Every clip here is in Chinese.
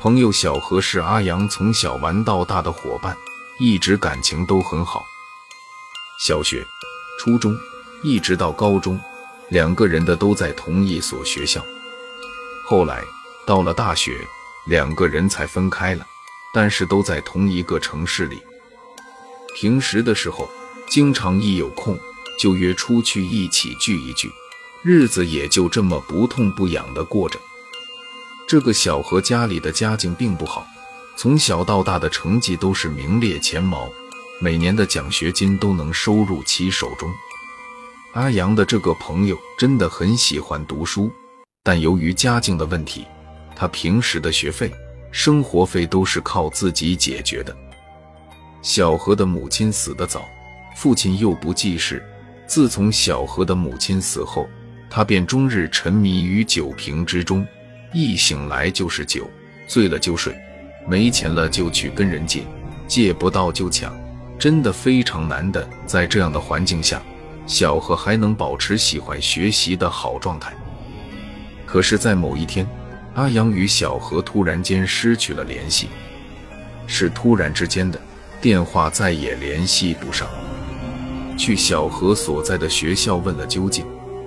朋友小何是阿阳从小玩到大的伙伴，一直感情都很好。小学、初中一直到高中，两个人的都在同一所学校。后来到了大学，两个人才分开了，但是都在同一个城市里。平时的时候，经常一有空就约出去一起聚一聚，日子也就这么不痛不痒的过着。这个小何家里的家境并不好，从小到大的成绩都是名列前茅，每年的奖学金都能收入其手中。阿阳的这个朋友真的很喜欢读书，但由于家境的问题，他平时的学费、生活费都是靠自己解决的。小何的母亲死得早，父亲又不记事，自从小何的母亲死后，他便终日沉迷于酒瓶之中。一醒来就是酒，醉了就睡，没钱了就去跟人借，借不到就抢，真的非常难的。在这样的环境下，小何还能保持喜欢学习的好状态。可是，在某一天，阿阳与小何突然间失去了联系，是突然之间的，电话再也联系不上。去小何所在的学校问了究竟，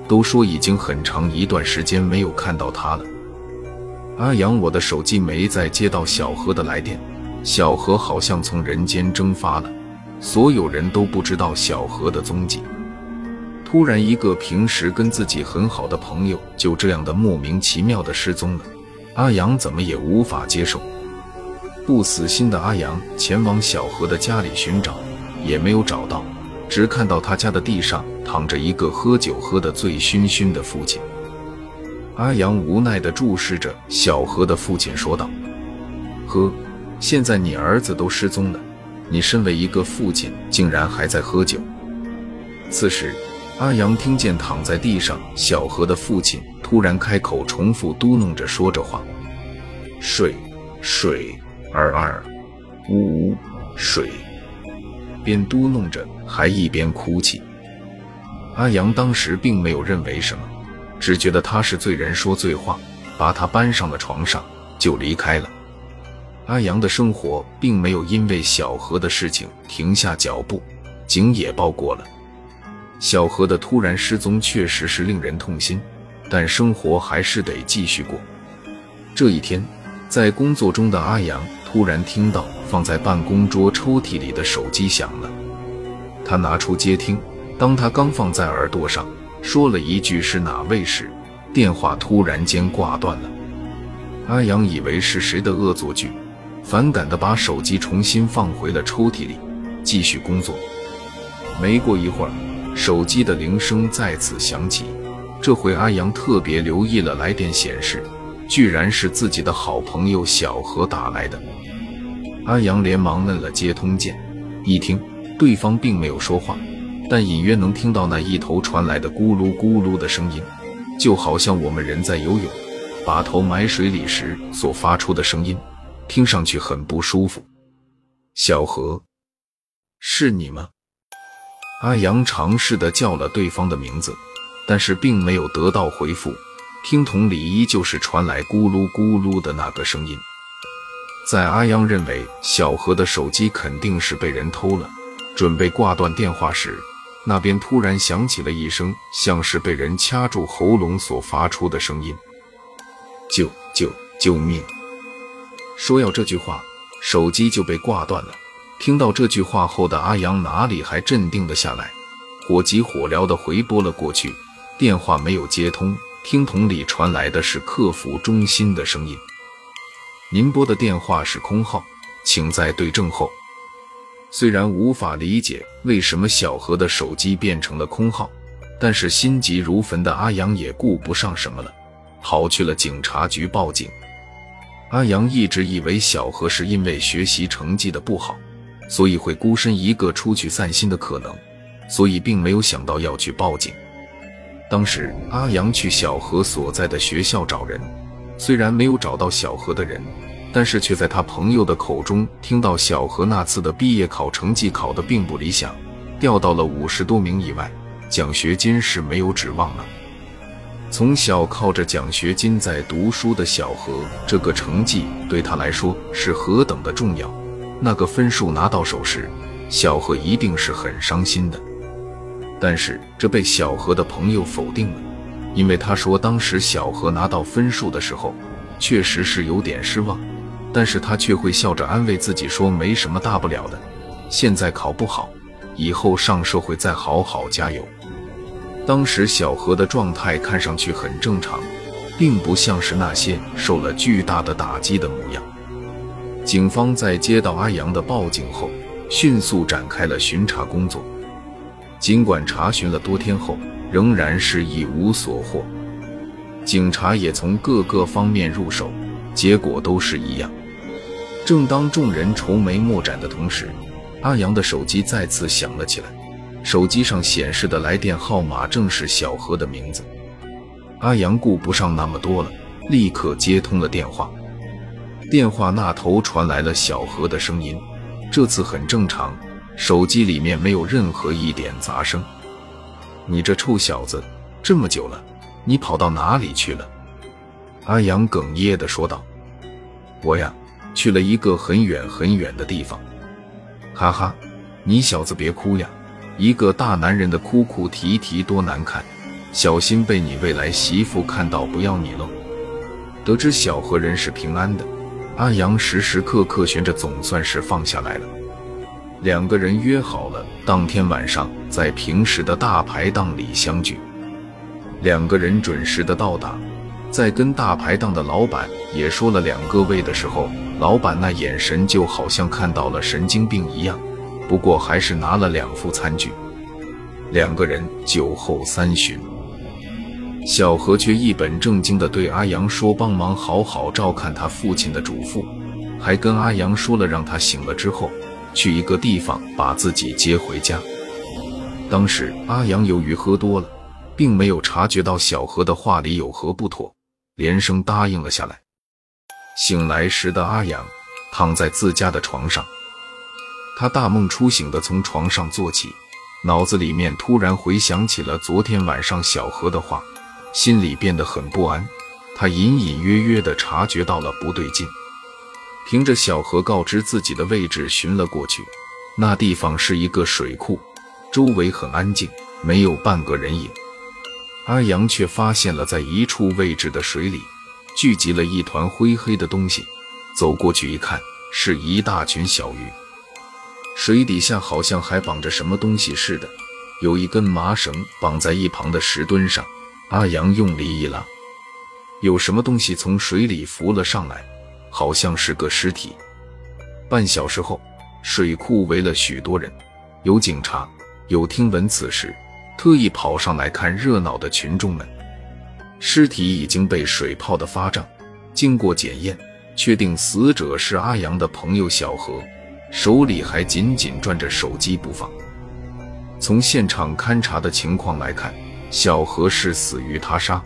都说已经很长一段时间没有看到他了。阿阳，我的手机没再接到小何的来电，小何好像从人间蒸发了，所有人都不知道小何的踪迹。突然，一个平时跟自己很好的朋友就这样的莫名其妙的失踪了，阿阳怎么也无法接受。不死心的阿阳前往小何的家里寻找，也没有找到，只看到他家的地上躺着一个喝酒喝得醉醺醺的父亲。阿阳无奈地注视着小何的父亲，说道：“呵，现在你儿子都失踪了，你身为一个父亲，竟然还在喝酒。”此时，阿阳听见躺在地上小何的父亲突然开口，重复嘟囔着说着话：“水，水，儿儿，呜呜，水。”边嘟囔着，还一边哭泣。阿阳当时并没有认为什么。只觉得他是罪人说罪话，把他搬上了床上就离开了。阿阳的生活并没有因为小何的事情停下脚步，警也报过了。小何的突然失踪确实是令人痛心，但生活还是得继续过。这一天，在工作中的阿阳突然听到放在办公桌抽屉里的手机响了，他拿出接听，当他刚放在耳朵上。说了一句是哪位时，电话突然间挂断了。阿阳以为是谁的恶作剧，反感地把手机重新放回了抽屉里，继续工作。没过一会儿，手机的铃声再次响起，这回阿阳特别留意了来电显示，居然是自己的好朋友小何打来的。阿阳连忙摁了接通键，一听对方并没有说话。但隐约能听到那一头传来的咕噜咕噜的声音，就好像我们人在游泳，把头埋水里时所发出的声音，听上去很不舒服。小何，是你吗？阿阳尝试的叫了对方的名字，但是并没有得到回复，听筒里依旧是传来咕噜咕噜的那个声音。在阿阳认为小何的手机肯定是被人偷了，准备挂断电话时。那边突然响起了一声像是被人掐住喉咙所发出的声音：“救救救命！”说要这句话，手机就被挂断了。听到这句话后的阿阳哪里还镇定了下来，火急火燎地回拨了过去，电话没有接通，听筒里传来的是客服中心的声音：“您拨的电话是空号，请在对证后。”虽然无法理解为什么小何的手机变成了空号，但是心急如焚的阿阳也顾不上什么了，跑去了警察局报警。阿阳一直以为小何是因为学习成绩的不好，所以会孤身一个出去散心的可能，所以并没有想到要去报警。当时阿阳去小何所在的学校找人，虽然没有找到小何的人。但是却在他朋友的口中听到小何那次的毕业考成绩考得并不理想，掉到了五十多名以外，奖学金是没有指望了。从小靠着奖学金在读书的小何，这个成绩对他来说是何等的重要。那个分数拿到手时，小何一定是很伤心的。但是这被小何的朋友否定了，因为他说当时小何拿到分数的时候，确实是有点失望，但是他却会笑着安慰自己说没什么大不了的，现在考不好，以后上社会再好好加油。当时小何的状态看上去很正常，并不像是那些受了巨大的打击的模样。警方在接到阿阳的报警后，迅速展开了巡查工作。尽管查询了多天后，仍然是一无所获。警察也从各个方面入手，结果都是一样。正当众人愁眉莫展的同时，阿阳的手机再次响了起来。手机上显示的来电号码正是小何的名字。阿阳顾不上那么多了，立刻接通了电话。电话那头传来了小何的声音，这次很正常，手机里面没有任何一点杂声。你这臭小子，这么久了，你跑到哪里去了？阿阳哽咽地说道：“我呀，去了一个很远很远的地方。”哈哈，你小子别哭呀。一个大男人的哭哭啼啼多难看，小心被你未来媳妇看到不要你喽。得知小何人是平安的，阿阳时时刻刻悬着，总算是放下来了。两个人约好了当天晚上在平时的大排档里相聚。两个人准时的到达，在跟大排档的老板也说了两个位的时候，老板那眼神就好像看到了神经病一样。不过还是拿了两副餐具，两个人酒后三巡，小何却一本正经地对阿阳说：“帮忙好好照看他父亲的嘱咐，还跟阿阳说了让他醒了之后去一个地方把自己接回家。”当时阿阳由于喝多了，并没有察觉到小何的话里有何不妥，连声答应了下来。醒来时的阿阳躺在自家的床上。他大梦初醒的从床上坐起，脑子里面突然回想起了昨天晚上小何的话，心里变得很不安。他隐隐约约地察觉到了不对劲，凭着小何告知自己的位置寻了过去，那地方是一个水库，周围很安静，没有半个人影。阿阳却发现了在一处位置的水里聚集了一团灰黑的东西，走过去一看，是一大群小鱼。水底下好像还绑着什么东西似的，有一根麻绳绑在一旁的石墩上。阿阳用力一拉，有什么东西从水里浮了上来，好像是个尸体。半小时后，水库围了许多人，有警察，有听闻此事特意跑上来看热闹的群众们。尸体已经被水泡得发胀，经过检验，确定死者是阿阳的朋友小何。手里还紧紧攥着手机不放。从现场勘查的情况来看，小何是死于他杀。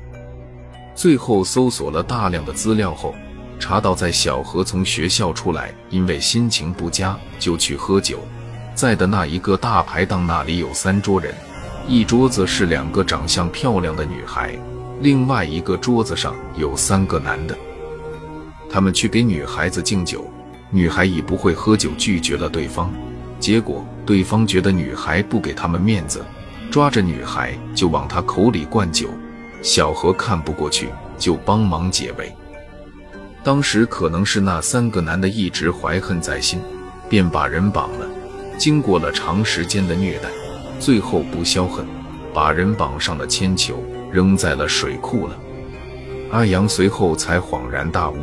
最后搜索了大量的资料后，查到在小何从学校出来，因为心情不佳就去喝酒，在的那一个大排档那里有三桌人，一桌子是两个长相漂亮的女孩，另外一个桌子上有三个男的，他们去给女孩子敬酒。女孩以不会喝酒拒绝了对方，结果对方觉得女孩不给他们面子，抓着女孩就往她口里灌酒。小何看不过去，就帮忙解围。当时可能是那三个男的一直怀恨在心，便把人绑了。经过了长时间的虐待，最后不消恨，把人绑上了铅球，扔在了水库了。阿阳随后才恍然大悟。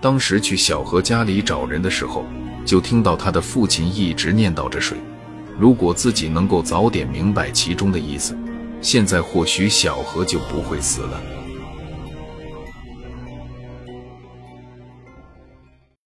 当时去小何家里找人的时候，就听到他的父亲一直念叨着水。如果自己能够早点明白其中的意思，现在或许小何就不会死了。